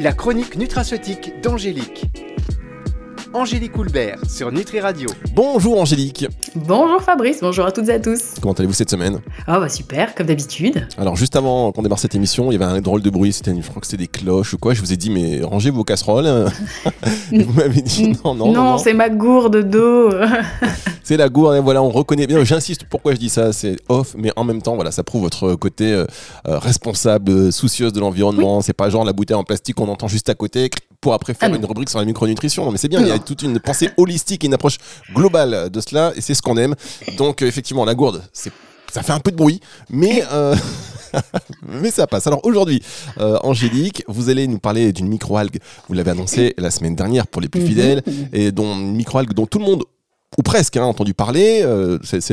La chronique nutraceutique d'Angélique. Angélique Houlbert sur Nutri Radio. Bonjour Angélique. Bonjour Fabrice, bonjour à toutes et à tous. Comment allez-vous cette semaine? Ah bah super, comme d'habitude. Alors juste avant qu'on démarre cette émission, il y avait un drôle de bruit, c'était, je crois que c'était des cloches ou quoi. Je vous ai dit mais rangez vos casseroles. vous m'avez dit non, non, non. Non, c'est ma gourde d'eau. c'est la gourde, et voilà, on reconnaît bien. J'insiste, pourquoi je dis ça, c'est off, mais en même temps, voilà, ça prouve votre côté euh, euh, responsable, euh, soucieuse de l'environnement. C'est pas genre la bouteille en plastique qu'on entend juste à côté pour après faire Ah une rubrique sur la micronutrition. Non mais c'est bien, il y a toute une pensée holistique et une approche globale de cela, et c'est ce qu'on aime. Donc effectivement, la gourde, c'est ça fait un peu de bruit, mais euh, mais ça passe. Alors aujourd'hui, euh, Angélique, vous allez nous parler d'une microalgue. Vous l'avez annoncé la semaine dernière pour les plus fidèles, et dont une microalgue dont tout le monde ou presque hein, entendu parler, euh, c'est-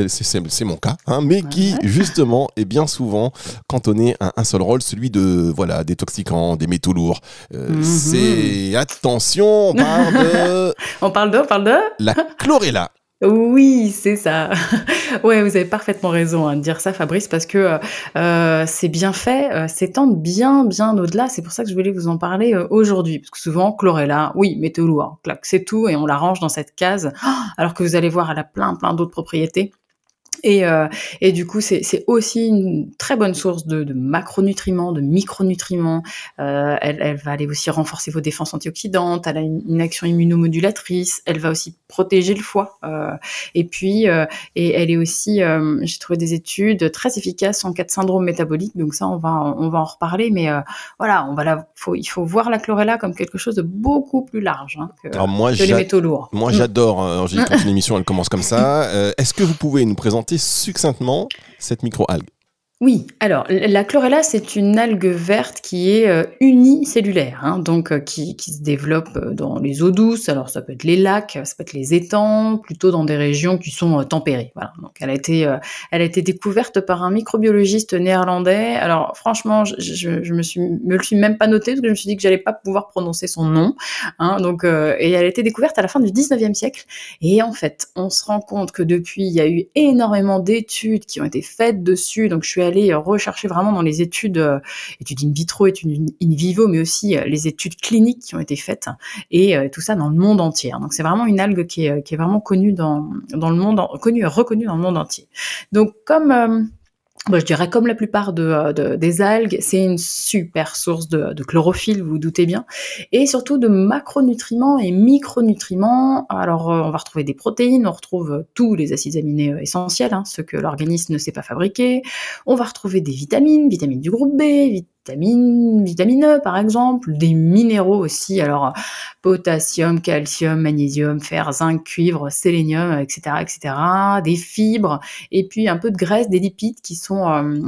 mon cas, hein, mais qui justement est bien souvent cantonné à un seul rôle, celui de voilà détoxicants, des métaux lourds. Euh, Mhm. C'est attention, on parle de On parle d'eau, on parle de la chlorella. Oui, c'est ça. ouais, vous avez parfaitement raison hein, de dire ça, Fabrice, parce que euh, c'est bien fait, euh, s'étend bien, bien au-delà. C'est pour ça que je voulais vous en parler euh, aujourd'hui, parce que souvent, chlorella, oui, métaux lourds, clac, c'est tout, et on la range dans cette case, alors que vous allez voir, elle a plein, plein d'autres propriétés. Et, euh, et du coup, c'est aussi une très bonne source de, de macronutriments, de micronutriments. Euh, elle, elle va aller aussi renforcer vos défenses antioxydantes. Elle a une, une action immunomodulatrice. Elle va aussi protéger le foie. Euh, et puis, et elle est aussi, j'ai trouvé des études très efficaces en cas de syndrome métabolique. Donc ça, on va, on va en reparler. Mais voilà, on va la, faut, il faut voir la chlorella comme quelque chose de beaucoup plus large hein, que, Alors moi, que les métaux lourds. moi j'adore, Angélique, quand une émission elle commence comme ça. Est-ce que vous pouvez nous présenter succinctement cette microalgue Oui, alors la chlorella, c'est une algue verte qui est euh, unicellulaire, hein, donc euh, qui, qui se développe euh, dans les eaux douces. Alors ça peut être les lacs, ça peut être les étangs, plutôt dans des régions qui sont tempérées. Voilà. Donc elle a été, elle a été découverte par un microbiologiste néerlandais. Alors franchement, je, je, me suis, me le suis même pas noté parce que je me suis dit que j'allais pas pouvoir prononcer son nom. Hein, donc et elle a été découverte à la fin du 19e siècle. Et en fait, on se rend compte que depuis, il y a eu énormément d'études qui ont été faites dessus. Donc, je suis allée euh, rechercher vraiment dans les études, euh, études in vitro, études in vivo, mais aussi euh, les études cliniques qui ont été faites, et tout ça dans le monde entier. Donc, c'est vraiment une algue qui est, qui est vraiment connue dans, dans le monde, connue et reconnue dans le monde entier. Donc, comme Bon, je dirais comme la plupart de, euh, de- des algues, c'est une super source de, de chlorophylle, vous doutez bien, et surtout de macronutriments et micronutriments. Alors, euh, on va retrouver des protéines, on retrouve euh, tous les acides aminés essentiels, hein, ceux que l'organisme ne sait pas fabriquer. On va retrouver des vitamines, vitamines du groupe B, vitamines, vitamine E par exemple, des minéraux aussi, alors potassium, calcium, magnésium, fer, zinc, cuivre, sélénium, etc., etc., des fibres, et puis un peu de graisse, des lipides qui sont, euh,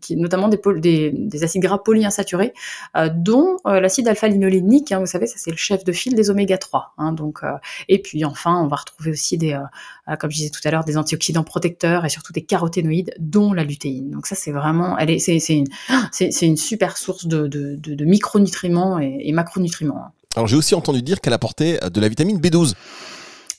qui, notamment des, acides gras polyinsaturés, euh, dont euh, l'acide alpha-linolénique, hein, vous savez, ça c'est le chef de file des oméga 3. Hein, donc, et puis enfin, on va retrouver aussi des, comme je disais tout à l'heure, des antioxydants protecteurs et surtout des caroténoïdes, dont la lutéine. Donc ça c'est vraiment, elle est, c'est, une, c'est une super source de, de, de, de micronutriments et, et macronutriments. hein. Alors j'ai aussi entendu dire qu'elle apportait de la vitamine B12.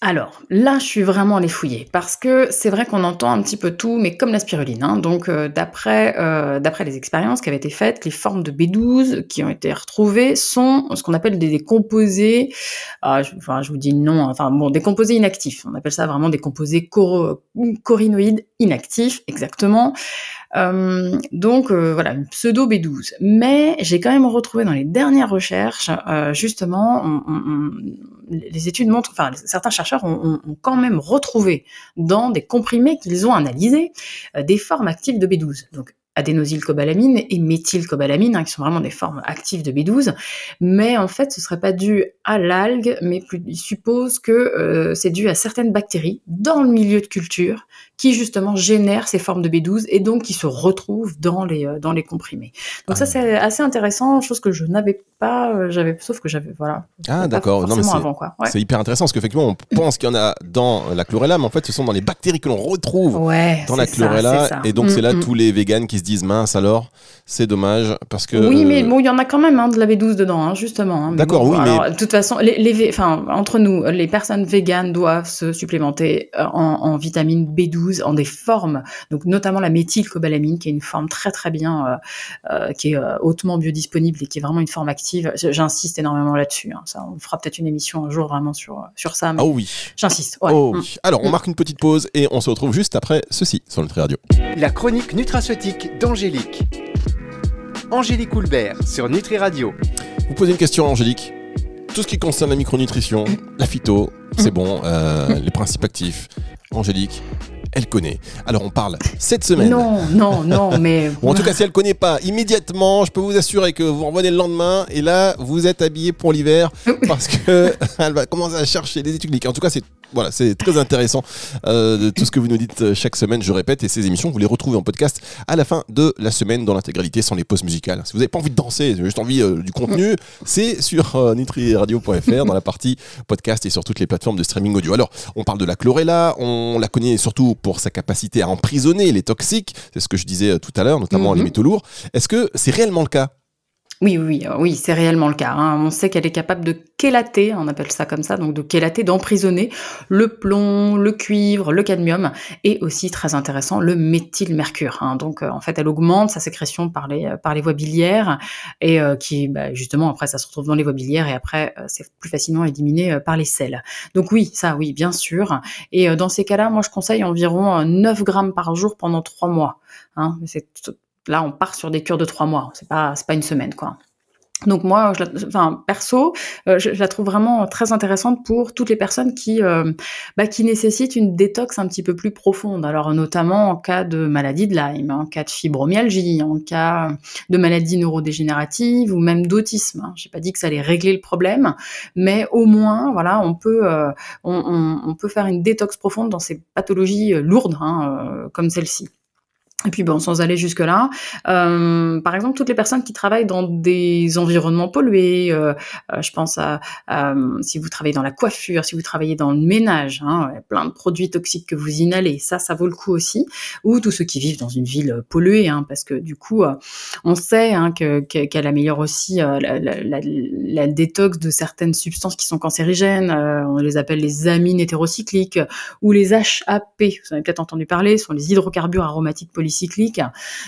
Alors là, je suis vraiment allée fouiller parce que c'est vrai qu'on entend un petit peu tout, mais comme la spiruline. hein. donc euh, d'après euh, d'après les expériences qui avaient été faites, les formes de B12 qui ont été retrouvées sont ce qu'on appelle des, des composés. ah, je, enfin, je vous dis non. Enfin bon, des composés inactifs. On appelle ça vraiment des composés coro- corinoïdes inactifs, exactement. Euh, donc euh, voilà, pseudo B12. Mais j'ai quand même retrouvé dans les dernières recherches, euh, justement, les études montrent, enfin certains chercheurs ont, quand même retrouvé dans des comprimés qu'ils ont analysés des formes actives de B12. Donc adénosylcobalamine et méthylcobalamine, hein, qui sont vraiment des formes actives de B12. Mais en fait, ce serait pas dû à l'algue, mais plus, ils supposent que c'est dû à certaines bactéries dans le milieu de culture qui justement génèrent ces formes de B12 et donc qui se retrouvent dans les euh, dans les comprimés. Donc ça Ah. c'est assez intéressant, chose que je n'avais pas, euh, j'avais sauf que j'avais voilà. Ah d'accord, non mais c'est. Ouais. hyper intéressant parce qu'effectivement on pense qu'il y en a dans la chlorella, mais en fait ce sont dans les bactéries que l'on retrouve Ouais, dans la chlorella. ça. et donc Mm, c'est là mm. tous les véganes qui se disent mince alors, c'est dommage parce que. Oui, mais euh, bon, il y en a quand même hein, de la B12 dedans, hein, justement. hein. Mais D'accord, bon, oui, mais- alors, De toute façon, les, les enfin, entre nous, les personnes véganes doivent se supplémenter en, en vitamine B12 O12 en des formes, donc notamment la méthylcobalamine, qui est une forme très très bien, qui est hautement biodisponible et qui est vraiment une forme active. J'insiste énormément là-dessus. Hein. Ça, on fera peut-être une émission un jour vraiment sur sur ça. oh oui. J'insiste. Oh oui. Mm. Alors, on mm. marque une petite pause et on se retrouve juste après ceci sur Nutri Radio. La chronique nutraceutique d'Angélique. Angélique Houlbert sur Nutri Radio. Vous posez une question, Angélique tout ce qui concerne la micronutrition, la phyto, c'est bon, euh, les principes actifs. Angélique, elle connaît. Alors on parle cette semaine. Non, non, non, mais. En tout cas, si elle connaît pas immédiatement, je peux vous assurer que vous revenez le lendemain et là, vous êtes habillé pour l'hiver parce que elle va commencer à chercher les études cliniques. En tout cas, c'est voilà, c'est très intéressant euh, de tout ce que vous nous dites euh, chaque semaine. Je répète, et ces émissions, vous les retrouvez en podcast à la fin de la semaine dans l'intégralité, sans les pauses musicales. Si vous n'avez pas envie de danser, vous avez juste envie euh, du contenu, c'est sur euh, nitriradio.fr dans la partie podcast et sur toutes les plateformes de streaming audio. Alors, on parle de la chlorella, on la connaît surtout pour sa capacité à emprisonner les toxiques. C'est ce que je disais tout à l'heure, notamment les mhm. métaux lourds. Est-ce que c'est réellement le cas? Oui, oui, euh, oui, c'est réellement le cas. Hein. On sait qu'elle est capable de chélater, on appelle ça comme ça, donc de chélater, d'emprisonner le plomb, le cuivre, le cadmium et aussi, très intéressant, le méthylmercure. Hein. Donc, euh, en fait, elle augmente sa sécrétion par les, euh, par les voies biliaires et qui, bah, justement, après, ça se retrouve dans les voies biliaires et après, c'est plus facilement éliminé par les selles. Donc oui, ça, oui, bien sûr. Et dans ces cas-là, moi, je conseille environ 9 grammes par jour pendant 3 mois. Hein. Là, on part sur des cures de trois mois. C'est pas, c'est pas une semaine, quoi. Donc moi, je enfin perso, euh, je, la trouve vraiment très intéressante pour toutes les personnes qui, euh, bah, qui nécessitent une détox un petit peu plus profonde. Alors notamment en cas de maladie de Lyme, en cas de fibromyalgie, en cas de maladie neurodégénérative ou même d'autisme. Hein. J'ai pas dit que ça allait régler le problème, mais au moins, voilà, on peut, euh, on, peut faire une détox profonde dans ces pathologies lourdes hein, comme celle-ci. Et puis bon, sans aller jusque là, euh, par exemple toutes les personnes qui travaillent dans des environnements pollués, euh, euh, je pense à si vous travaillez dans la coiffure, si vous travaillez dans le ménage, hein, plein de produits toxiques que vous inhalez, ça, ça vaut le coup aussi. Ou tous ceux qui vivent dans une ville polluée, hein, parce que du coup, on sait hein, que, qu'elle améliore aussi la, la, détox de certaines substances qui sont cancérigènes. on les appelle les amines hétérocycliques ou les HAP. Vous en avez peut-être entendu parler, ce sont les hydrocarbures aromatiques polycycliques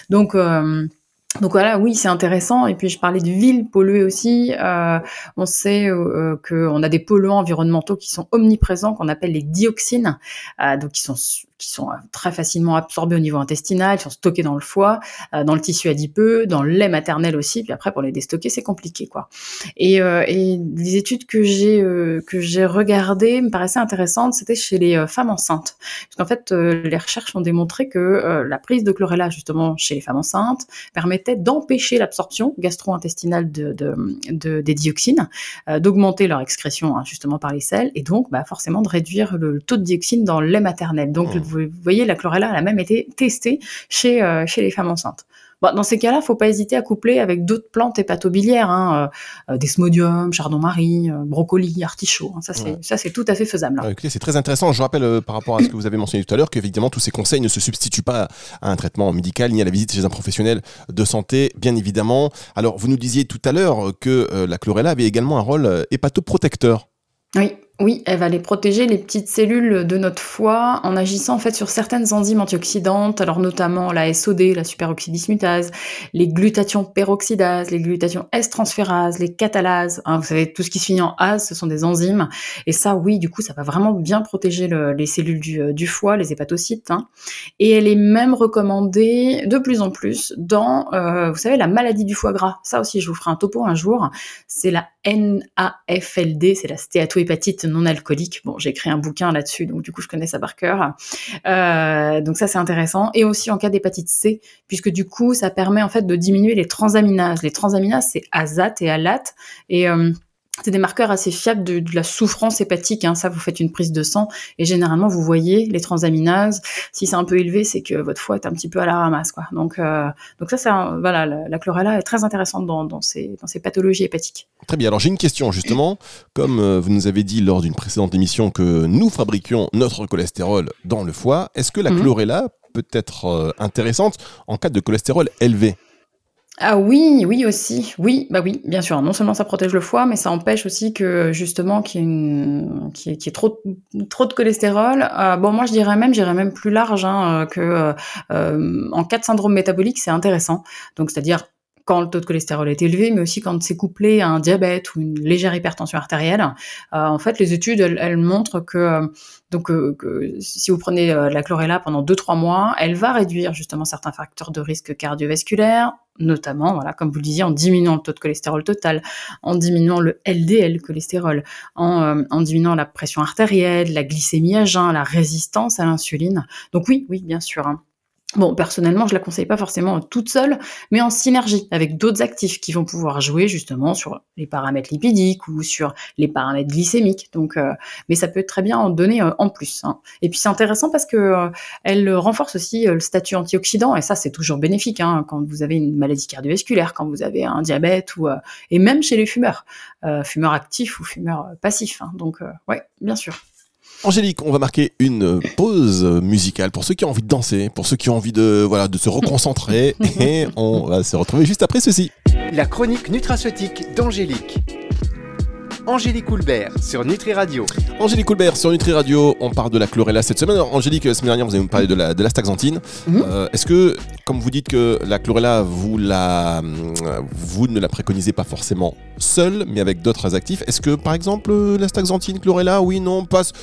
Donc euh, donc voilà, oui, c'est intéressant. Et puis je parlais de villes polluées aussi. Euh, on sait euh, qu'on a des polluants environnementaux qui sont omniprésents, qu'on appelle les dioxines, donc qui sont qui sont euh, très facilement absorbés au niveau intestinal, qui sont stockés dans le foie, euh, dans le tissu adipeux, dans le lait maternel aussi. Puis après, pour les déstocker, c'est compliqué, quoi. Et, euh, et les études que j'ai que j'ai regardées me paraissaient intéressantes. C'était chez les femmes enceintes, parce qu'en fait, les recherches ont démontré que la prise de chlorella justement chez les femmes enceintes permettait d'empêcher l'absorption gastro-intestinale de, de, de, des dioxines, d'augmenter leur excrétion hein, justement par les selles, et donc bah, forcément de réduire le, taux de dioxine dans le lait maternel. Donc vous voyez, la chlorella, elle a même été testée chez, euh, chez les femmes enceintes. Bon, dans ces cas-là, faut pas hésiter à coupler avec d'autres plantes hépatobiliaires, hein, euh, euh desmodium, chardon-marie, euh, brocoli, artichaut. Hein, ça, c'est ça, c'est tout à fait faisable. Ah, écoutez, c'est très intéressant. Je rappelle par rapport à ce que vous avez mentionné tout à l'heure qu'évidemment tous ces conseils ne se substituent pas à un traitement médical ni à la visite chez un professionnel de santé, bien évidemment. Alors, vous nous disiez tout à l'heure que la chlorella avait également un rôle hépatoprotecteur. Oui, oui, elle va les protéger, les petites cellules de notre foie, en agissant en fait sur certaines enzymes antioxydantes, alors notamment la SOD, la superoxydismutase, les glutations peroxydases, les glutations S-transférases, les catalases. Hein, vous savez, tout ce qui se finit en ase, ce sont des enzymes. Et ça, oui, du coup, ça va vraiment bien protéger les cellules du, du, foie, les hépatocytes. Hein. Et elle est même recommandée de plus en plus dans, euh, vous savez, la maladie du foie gras. Ça aussi, je vous ferai un topo un jour. C'est la NAFLD, c'est la stéatohépatite non alcoolique. Bon, j'ai écrit un bouquin là-dessus, donc du coup, je connais ça par cœur. Euh, donc ça, c'est intéressant. Et aussi en cas d'hépatite C, puisque du coup, ça permet en fait de diminuer les transaminases. Les transaminases, c'est azate et alate. Et euh, c'est des marqueurs assez fiables de, la souffrance hépatique. Hein. Ça, vous faites une prise de sang et généralement vous voyez les transaminases. Si c'est un peu élevé, c'est que votre foie est un petit peu à la ramasse, quoi. Donc, euh, donc ça, c'est voilà, la, chlorella est très intéressante dans, dans, ces, dans ces pathologies hépatiques. Très bien. Alors j'ai une question justement. Comme euh, vous nous avez dit lors d'une précédente émission que nous fabriquions notre cholestérol dans le foie, est-ce que la mhm. chlorella peut être euh, intéressante en cas de cholestérol élevé? Ah oui, oui aussi, oui, bah oui, bien sûr. Non seulement ça protège le foie, mais ça empêche aussi que justement qu'il y ait, trop, trop de cholestérol. Euh, bon, moi je dirais même, j'irais même plus large hein, que euh, en cas de syndrome métabolique, c'est intéressant. Donc c'est-à-dire quand le taux de cholestérol est élevé, mais aussi quand c'est couplé à un diabète ou une légère hypertension artérielle. Euh, en fait, les études, elles, montrent que, euh, donc, euh, que si vous prenez la chlorella pendant 2-3 mois, elle va réduire justement certains facteurs de risque cardiovasculaire, notamment, voilà, comme vous le disiez, en diminuant le taux de cholestérol total, en diminuant le LDL cholestérol, en, diminuant la pression artérielle, la glycémie à jeun, la résistance à l'insuline. Donc oui, oui, bien sûr. Hein. Bon, personnellement, je la conseille pas forcément toute seule, mais en synergie avec d'autres actifs qui vont pouvoir jouer justement sur les paramètres lipidiques ou sur les paramètres glycémiques. Donc, euh, mais ça peut très bien en donner euh, en plus. Hein. Et puis c'est intéressant parce que euh, elle renforce aussi le statut antioxydant et ça c'est toujours bénéfique hein, quand vous avez une maladie cardiovasculaire, quand vous avez un diabète ou et même chez les fumeurs, fumeurs actifs ou fumeurs passifs. Hein. Donc, ouais, bien sûr. Angélique, on va marquer une pause musicale pour ceux qui ont envie de danser, pour ceux qui ont envie de, voilà, de se reconcentrer et on va se retrouver juste après ceci. La chronique nutraceutique d'Angélique. Angélique Coulbert sur Nutri Radio. Angélique Coulbert sur Nutri Radio, on parle de la chlorella cette semaine. Angélique, la semaine dernière, vous avez nous parlé de la, de la staxanthine. Mhm. Euh, est-ce que, comme vous dites que la chlorella, vous, la, vous ne la préconisez pas forcément seule, mais avec d'autres actifs, est-ce que, par exemple, la staxanthine, chlorella, oui, non, passe.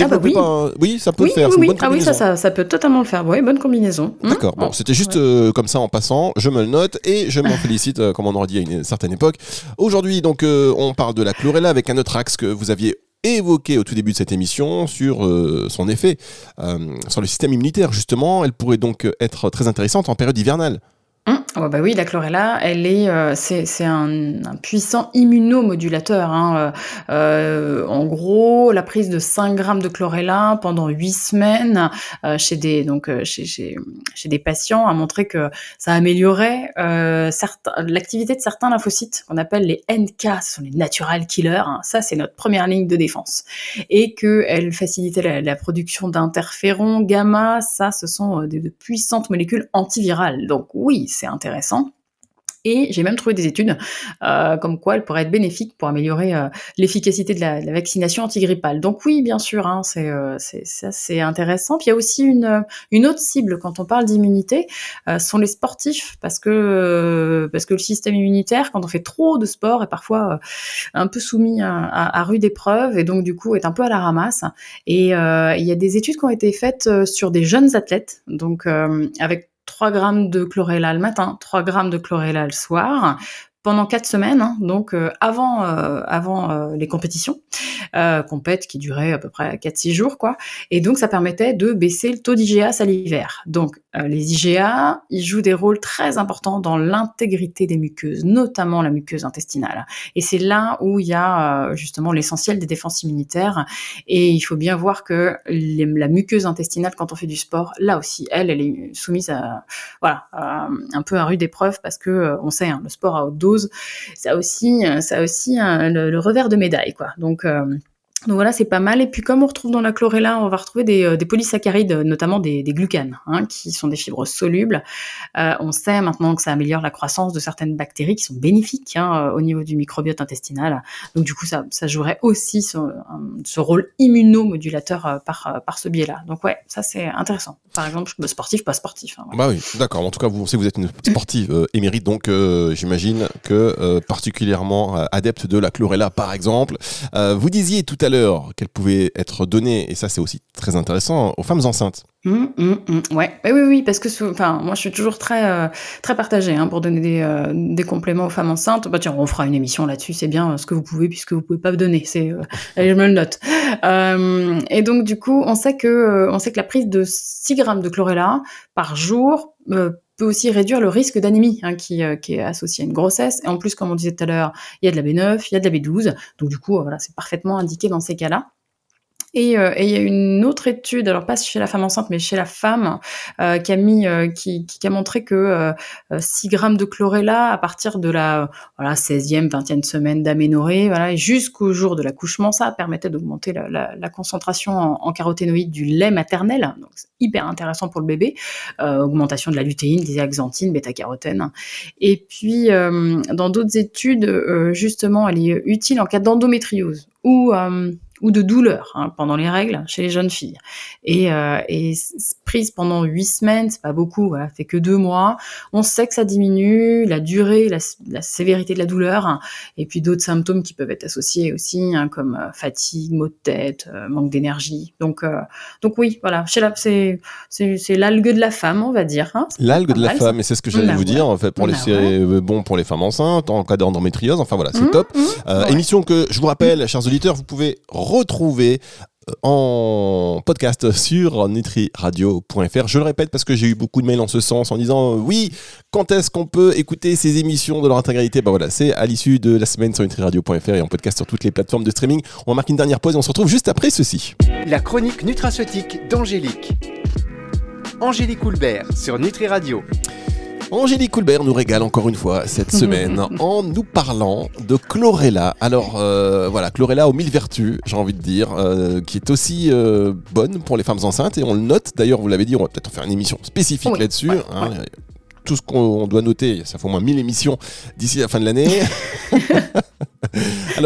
Ah bah oui. oui, ça peut le faire. Oui, ah oui, ça, ça, ça, peut totalement le faire. Oui, bonne combinaison. Mmh. D'accord. Bon, c'était juste euh, comme ça en passant. Je me le note et je m'en félicite, euh, comme on aurait dit à une certaine époque. Aujourd'hui, donc, on parle de la chlorella avec un autre axe que vous aviez évoqué au tout début de cette émission sur euh, son effet euh, sur le système immunitaire. Justement, elle pourrait donc être très intéressante en période hivernale. Mmh. Oh bah oui, la chlorella, elle est, euh, c'est, un, un, puissant immunomodulateur. Hein. Euh, en gros, la prise de 5 grammes de chlorella pendant 8 semaines euh, chez des donc chez, chez, chez, des patients a montré que ça améliorait l'activité de certains lymphocytes qu'on appelle les NK, ce sont les natural killers. Hein. Ça, c'est notre première ligne de défense, et que elle facilitait la, la production d'interférons gamma. Ça, ce sont de, de puissantes molécules antivirales. Donc oui, c'est intéressant. Et j'ai même trouvé des études euh, comme quoi elle pourrait être bénéfique pour améliorer euh, l'efficacité de la, vaccination antigrippale. Donc oui, bien sûr, hein, c'est euh, c'est intéressant. Puis il y a aussi une, autre cible quand on parle d'immunité, euh, sont les sportifs, parce que parce que le système immunitaire, quand on fait trop de sport, est parfois un peu soumis à, à, à rude épreuve et donc du coup est un peu à la ramasse. Et il y a des études qui ont été faites sur des jeunes athlètes, donc avec 3 grammes de chlorella le matin, 3 grammes de chlorella le soir, pendant quatre semaines, hein, donc euh, avant euh, avant euh, les compétitions, compètes qui duraient à peu près 4-6 jours, quoi. Et donc ça permettait de baisser le taux d'IGA salivaire. Donc les IGA, ils jouent des rôles très importants dans l'intégrité des muqueuses, notamment la muqueuse intestinale. Et c'est là où il y a justement l'essentiel des défenses immunitaires. Et il faut bien voir que la muqueuse intestinale, quand on fait du sport, là aussi, elle, elle est soumise à voilà un peu à rude épreuve parce que on sait, hein, le sport à haute dose ça aussi, ça aussi le, revers de médaille, quoi. Donc euh, donc voilà, c'est pas mal. Et puis comme on retrouve dans la chlorella, on va retrouver des, euh, polysaccharides, notamment des, glucanes, hein, qui sont des fibres solubles. Euh, on sait maintenant que ça améliore la croissance de certaines bactéries qui sont bénéfiques hein, au niveau du microbiote intestinal. Donc du coup, ça, jouerait aussi ce, rôle immunomodulateur par, ce biais-là. Donc ouais, ça c'est intéressant. Par exemple, sportif, pas sportif. Hein, bah oui, d'accord. En tout cas, vous, si vous êtes une sportive émérite, donc j'imagine que particulièrement adepte de la chlorella, par exemple. vous disiez tout à l'heure qu'elle pouvait être donnée, et ça c'est aussi très intéressant, aux femmes enceintes. Mmh, mmh, mmh. ouais, oui, oui, parce que enfin, moi je suis toujours très, euh, très partagée hein, pour donner des, euh, des, compléments aux femmes enceintes. Bah tiens, on fera une émission là-dessus, c'est bien euh, ce que vous pouvez puisque vous pouvez pas me donner. C'est, allez, je me le note. et donc du coup, on sait que, on sait que la prise de 6 grammes de chlorella par jour peut aussi réduire le risque d'anémie hein, qui, qui, est associé à une grossesse. Et en plus, comme on disait tout à l'heure, il y a de la B9, il y a de la B12. Donc du coup, voilà, c'est parfaitement indiqué dans ces cas-là. Et, euh, et, il y a une autre étude, alors pas chez la femme enceinte, mais chez la femme, euh, qui a mis, euh, qui, qui, a montré que 6 grammes de chlorella à partir de la voilà 16e, 20e semaine d'aménorrhée, voilà, jusqu'au jour de l'accouchement, ça permettait d'augmenter la, la, la, concentration en, en, caroténoïdes du lait maternel, donc c'est hyper intéressant pour le bébé, augmentation de la lutéine, des axanthines, bêta-carotène. Et puis dans d'autres études, justement, elle est utile en cas d'endométriose ou ou de douleur hein, pendant les règles chez les jeunes filles. Et, euh, et prise pendant huit semaines, c'est pas beaucoup, voilà, fait que deux mois. On sait que ça diminue la durée, la, la sévérité de la douleur, hein, et puis d'autres symptômes qui peuvent être associés aussi, hein, comme euh, fatigue, maux de tête, euh, manque d'énergie. Donc, donc oui, voilà, chez la, c'est, c'est, c'est l'algue de la femme, on va dire. L'algue de la femme, et c'est ce que j'allais vous dire, en fait, pour les, ouais. bon pour les femmes enceintes, en cas d'endométriose. Enfin voilà, c'est mmh, top. Mmh, émission que je vous rappelle, chers auditeurs, vous pouvez retrouver euh, en podcast sur nutriradio.fr. Je le répète parce que j'ai eu beaucoup de mails en ce sens en disant euh, oui, quand est-ce qu'on peut écouter ces émissions de leur intégralité? Bah voilà, c'est à l'issue de la semaine sur nutriradio.fr et en podcast sur toutes les plateformes de streaming. On va marquer une dernière pause et on se retrouve juste après ceci. La chronique nutraceutique d'Angélique. Angélique Houlbert sur Nutri Radio. Angélique Coulbert nous régale encore une fois cette semaine en nous parlant de chlorella. Alors euh, voilà, chlorella aux mille vertus, j'ai envie de dire, euh, qui est aussi euh, bonne pour les femmes enceintes et on le note. D'ailleurs, vous l'avez dit, on va peut-être en faire une émission spécifique là-dessus. Hein. Tout ce qu'on doit noter, ça fait au moins 1000 émissions d'ici la fin de l'année.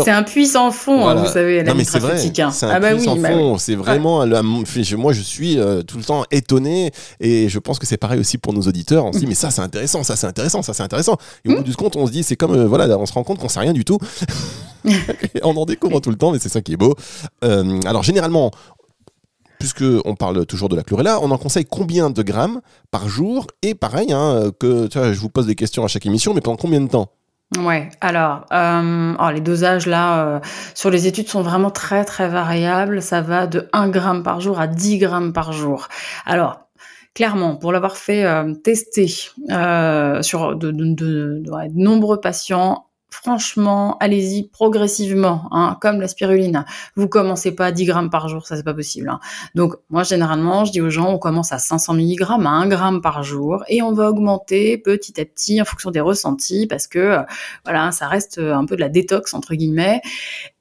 c'est un puissant fond, hein, vous savez, la c'est vrai. Hein. C'est un ah bah puissant bah fond. C'est vraiment. moi, je suis euh, tout le temps étonné et je pense que c'est pareil aussi pour nos auditeurs. On se dit, mais ça, c'est intéressant, ça, c'est intéressant, ça, c'est intéressant. Et au bout du compte, on se dit, c'est comme, euh, voilà, on se rend compte qu'on sait rien du tout. on en découvre tout le temps, mais c'est ça qui est beau. Euh, alors, généralement, puisque on parle toujours de la chlorella, on en conseille combien de grammes par jour? Et pareil, hein, que tu vois, je vous pose des questions à chaque émission, mais pendant combien de temps? Ouais, alors, euh, oh, les dosages là euh, sur les études sont vraiment très très variables. Ça va de 1 gramme par jour à 10 grammes par jour. Alors, clairement, pour l'avoir fait euh, tester sur de, nombreux patients, franchement, allez-y progressivement, hein, comme la spiruline. Vous commencez pas à 10 grammes par jour, ça c'est pas possible. Hein. Donc moi généralement, je dis aux gens, on commence à 500 mg, à 1 gramme par jour, et on va augmenter petit à petit en fonction des ressentis, parce que euh, voilà, ça reste un peu de la détox entre guillemets,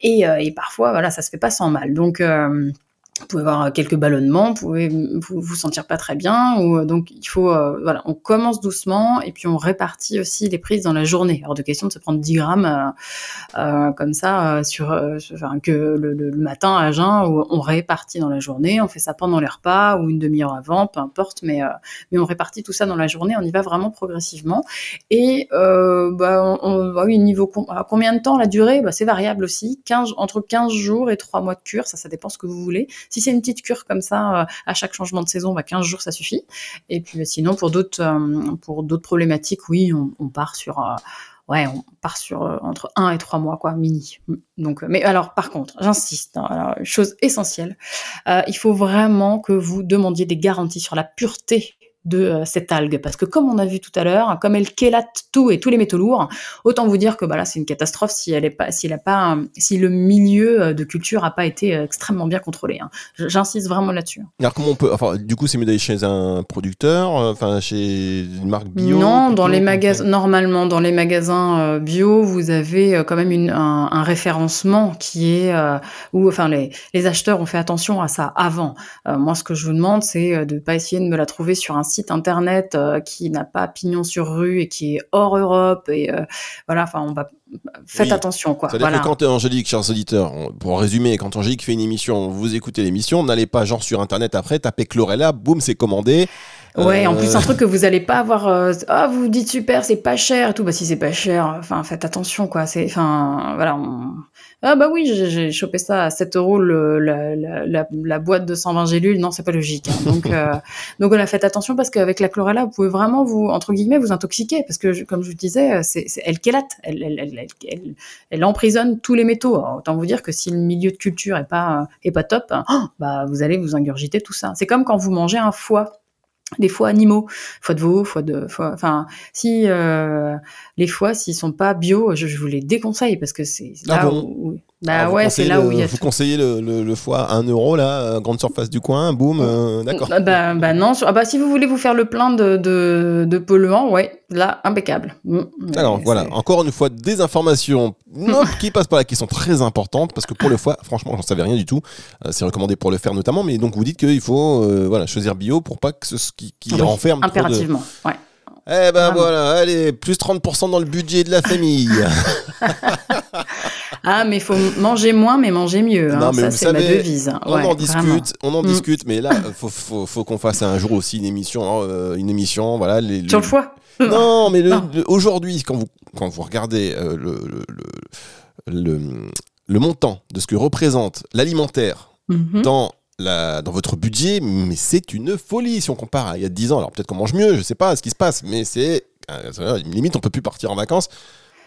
et, euh, et parfois voilà, ça se fait pas sans mal. Donc euh, vous pouvez avoir quelques ballonnements, vous pouvez vous, sentir pas très bien, ou euh, donc il faut, euh, voilà, on commence doucement et puis on répartit aussi les prises dans la journée. Alors de question de se prendre 10 grammes euh, euh comme ça sur, que le, matin à jeun, où on répartit dans la journée, on fait ça pendant les repas ou une demi-heure avant, peu importe, mais mais on répartit tout ça dans la journée, on y va vraiment progressivement. Et bah, bah oui, niveau à combien de temps la durée, bah, c'est variable aussi, 15 entre 15 jours et 3 mois de cure, ça ça dépend ce que vous voulez. Si c'est une petite cure comme ça, euh, à chaque changement de saison, bah, 15 jours, ça suffit. Et puis sinon, pour d'autres euh, pour d'autres problématiques, oui, on, part sur euh, ouais, on part sur entre 1 et 3 mois, quoi, mini. Donc, mais alors, par contre, j'insiste, hein, chose essentielle, il faut vraiment que vous demandiez des garanties sur la pureté de euh, cette algue. Parce que comme on a vu tout à l'heure, comme elle chélate tout et tous les métaux lourds, autant vous dire que bah, là, c'est une catastrophe si, elle est pas, si, elle a pas, si le milieu euh, de culture n'a pas été euh, extrêmement bien contrôlé. Hein. J'insiste vraiment là-dessus. Alors comment on peut... Enfin, du coup, c'est mieux d'aller chez un producteur, enfin chez une marque bio Non, dans les magasins, normalement, dans les magasins bio, vous avez quand même une, un, un, référencement qui est... où enfin, les, les acheteurs ont fait attention à ça avant. moi, ce que je vous demande, c'est de ne pas essayer de me la trouver sur un site internet euh, qui n'a pas pignon sur rue et qui est hors Europe et euh, voilà, enfin on va faites attention quoi. C'est-à-dire que quand Angélique, chers auditeurs, pour résumer, quand Angélique fait une émission, vous écoutez l'émission, n'allez pas genre sur internet après, tapez Chlorella, boum, c'est commandé. Ouais, en plus un euh, truc que vous allez pas avoir. Ah, vous vous dites super, c'est pas cher et tout. Bah si c'est pas cher, enfin faites attention quoi. C'est, enfin voilà. On... Ah bah oui, j'ai chopé ça à 7 euros le, la, la, la, boîte de 120 gélules. Non, c'est pas logique. Hein. Donc, euh, donc on a fait attention parce qu'avec la chlorella, vous pouvez vraiment vous, entre guillemets, vous intoxiquer parce que, comme je vous disais, c'est elle chélate, elle, elle, elle, elle, elle emprisonne tous les métaux. autant vous dire que si le milieu de culture est pas est pas top, hein, bah vous allez vous ingurgiter tout ça. C'est comme quand vous mangez un foie des foies animaux, foie de veau, foie de foie, enfin si euh, les foies s'ils sont pas bio, je, je, vous les déconseille parce que c'est ah là où, Bah Alors, ouais, c'est là où il y a Vous tout. conseillez le, le, le foie à 1 euro, là, euh, grande surface du coin, boum, euh, d'accord. Ah Bah, bah non, ah bah si vous voulez vous faire le plein de, de, de polluants, ouais, là, impeccable. Mm. Alors Mais voilà, encore une fois, des informations non, qui passent par là, qui sont très importantes, parce que pour le foie, franchement, j'en savais rien du tout. Euh, c'est recommandé pour le faire notamment, mais donc vous dites qu'il faut euh, voilà, choisir bio pour pas que ce qui, qui Oui, renferme trop de... Impérativement, ouais. Eh ben voilà, allez, plus 30% dans le budget de la famille. Ah, mais il faut manger moins, mais manger mieux. hein. Non, mais Ça, c'est ma devise. on Ouais, en vraiment. discute, on en Mm. discute, mais là, faut, faut, faut qu'on fasse un jour aussi une émission, euh, une émission, voilà. Les, Sur le foie Non, mais aujourd'hui, quand vous, quand vous regardez euh, le, le, le, montant de ce que représente l'alimentaire Mhm. dans, la, dans votre budget, mais c'est une folie si on compare à il y a 10 ans. Alors peut-être qu'on mange mieux, je sais pas ce qui se passe, mais c'est. euh, c'est- limite, on peut plus partir en vacances.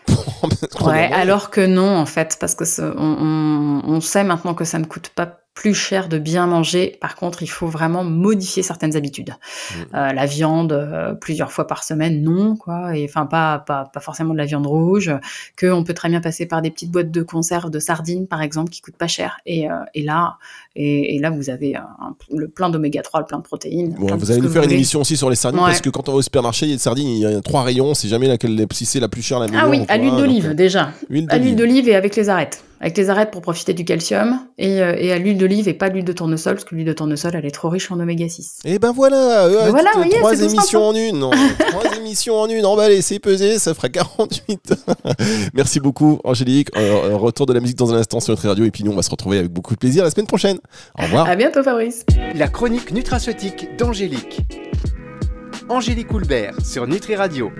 Ouais, alors que non, en fait, parce que ce- on, on- on sait maintenant que ça ne coûte pas plus cher de bien manger. Par contre, il faut vraiment modifier certaines habitudes. Mm. Euh, la viande euh, plusieurs fois par semaine, non, quoi. Et enfin, pas, pas, pas forcément de la viande rouge. Que on peut très bien passer par des petites boîtes de conserve de sardines, par exemple, qui coûtent pas cher. Et, euh, et là, et, et là, vous avez un- le plein d'oméga 3, le plein de protéines. Plein vous allez nous faire une émission aussi sur les sardines Ouais. parce que quand on va au supermarché, il y a des sardines, il y a trois rayons, c'est jamais laquelle si c'est la plus chère la meilleure. Ah oui, ou à l'huile d'olive déjà. Huile À l'huile d'olive et avec les arêtes. Avec les arêtes pour profiter du calcium et, euh, et à l'huile d'olive et pas l'huile de tournesol parce que l'huile de tournesol elle est trop riche en oméga 6. Et ben voilà, euh, voilà, voyez, trois émissions en une, non, trois émissions en une, emballé, c'est pesé, ça fera 48. Merci beaucoup Angélique, euh, retour de la musique dans un instant sur notre radio et puis nous on va se retrouver avec beaucoup de plaisir la semaine prochaine. Au revoir. À bientôt Fabrice. La chronique nutraceutique d'Angélique. Angélique Houlbert sur Nutri Radio.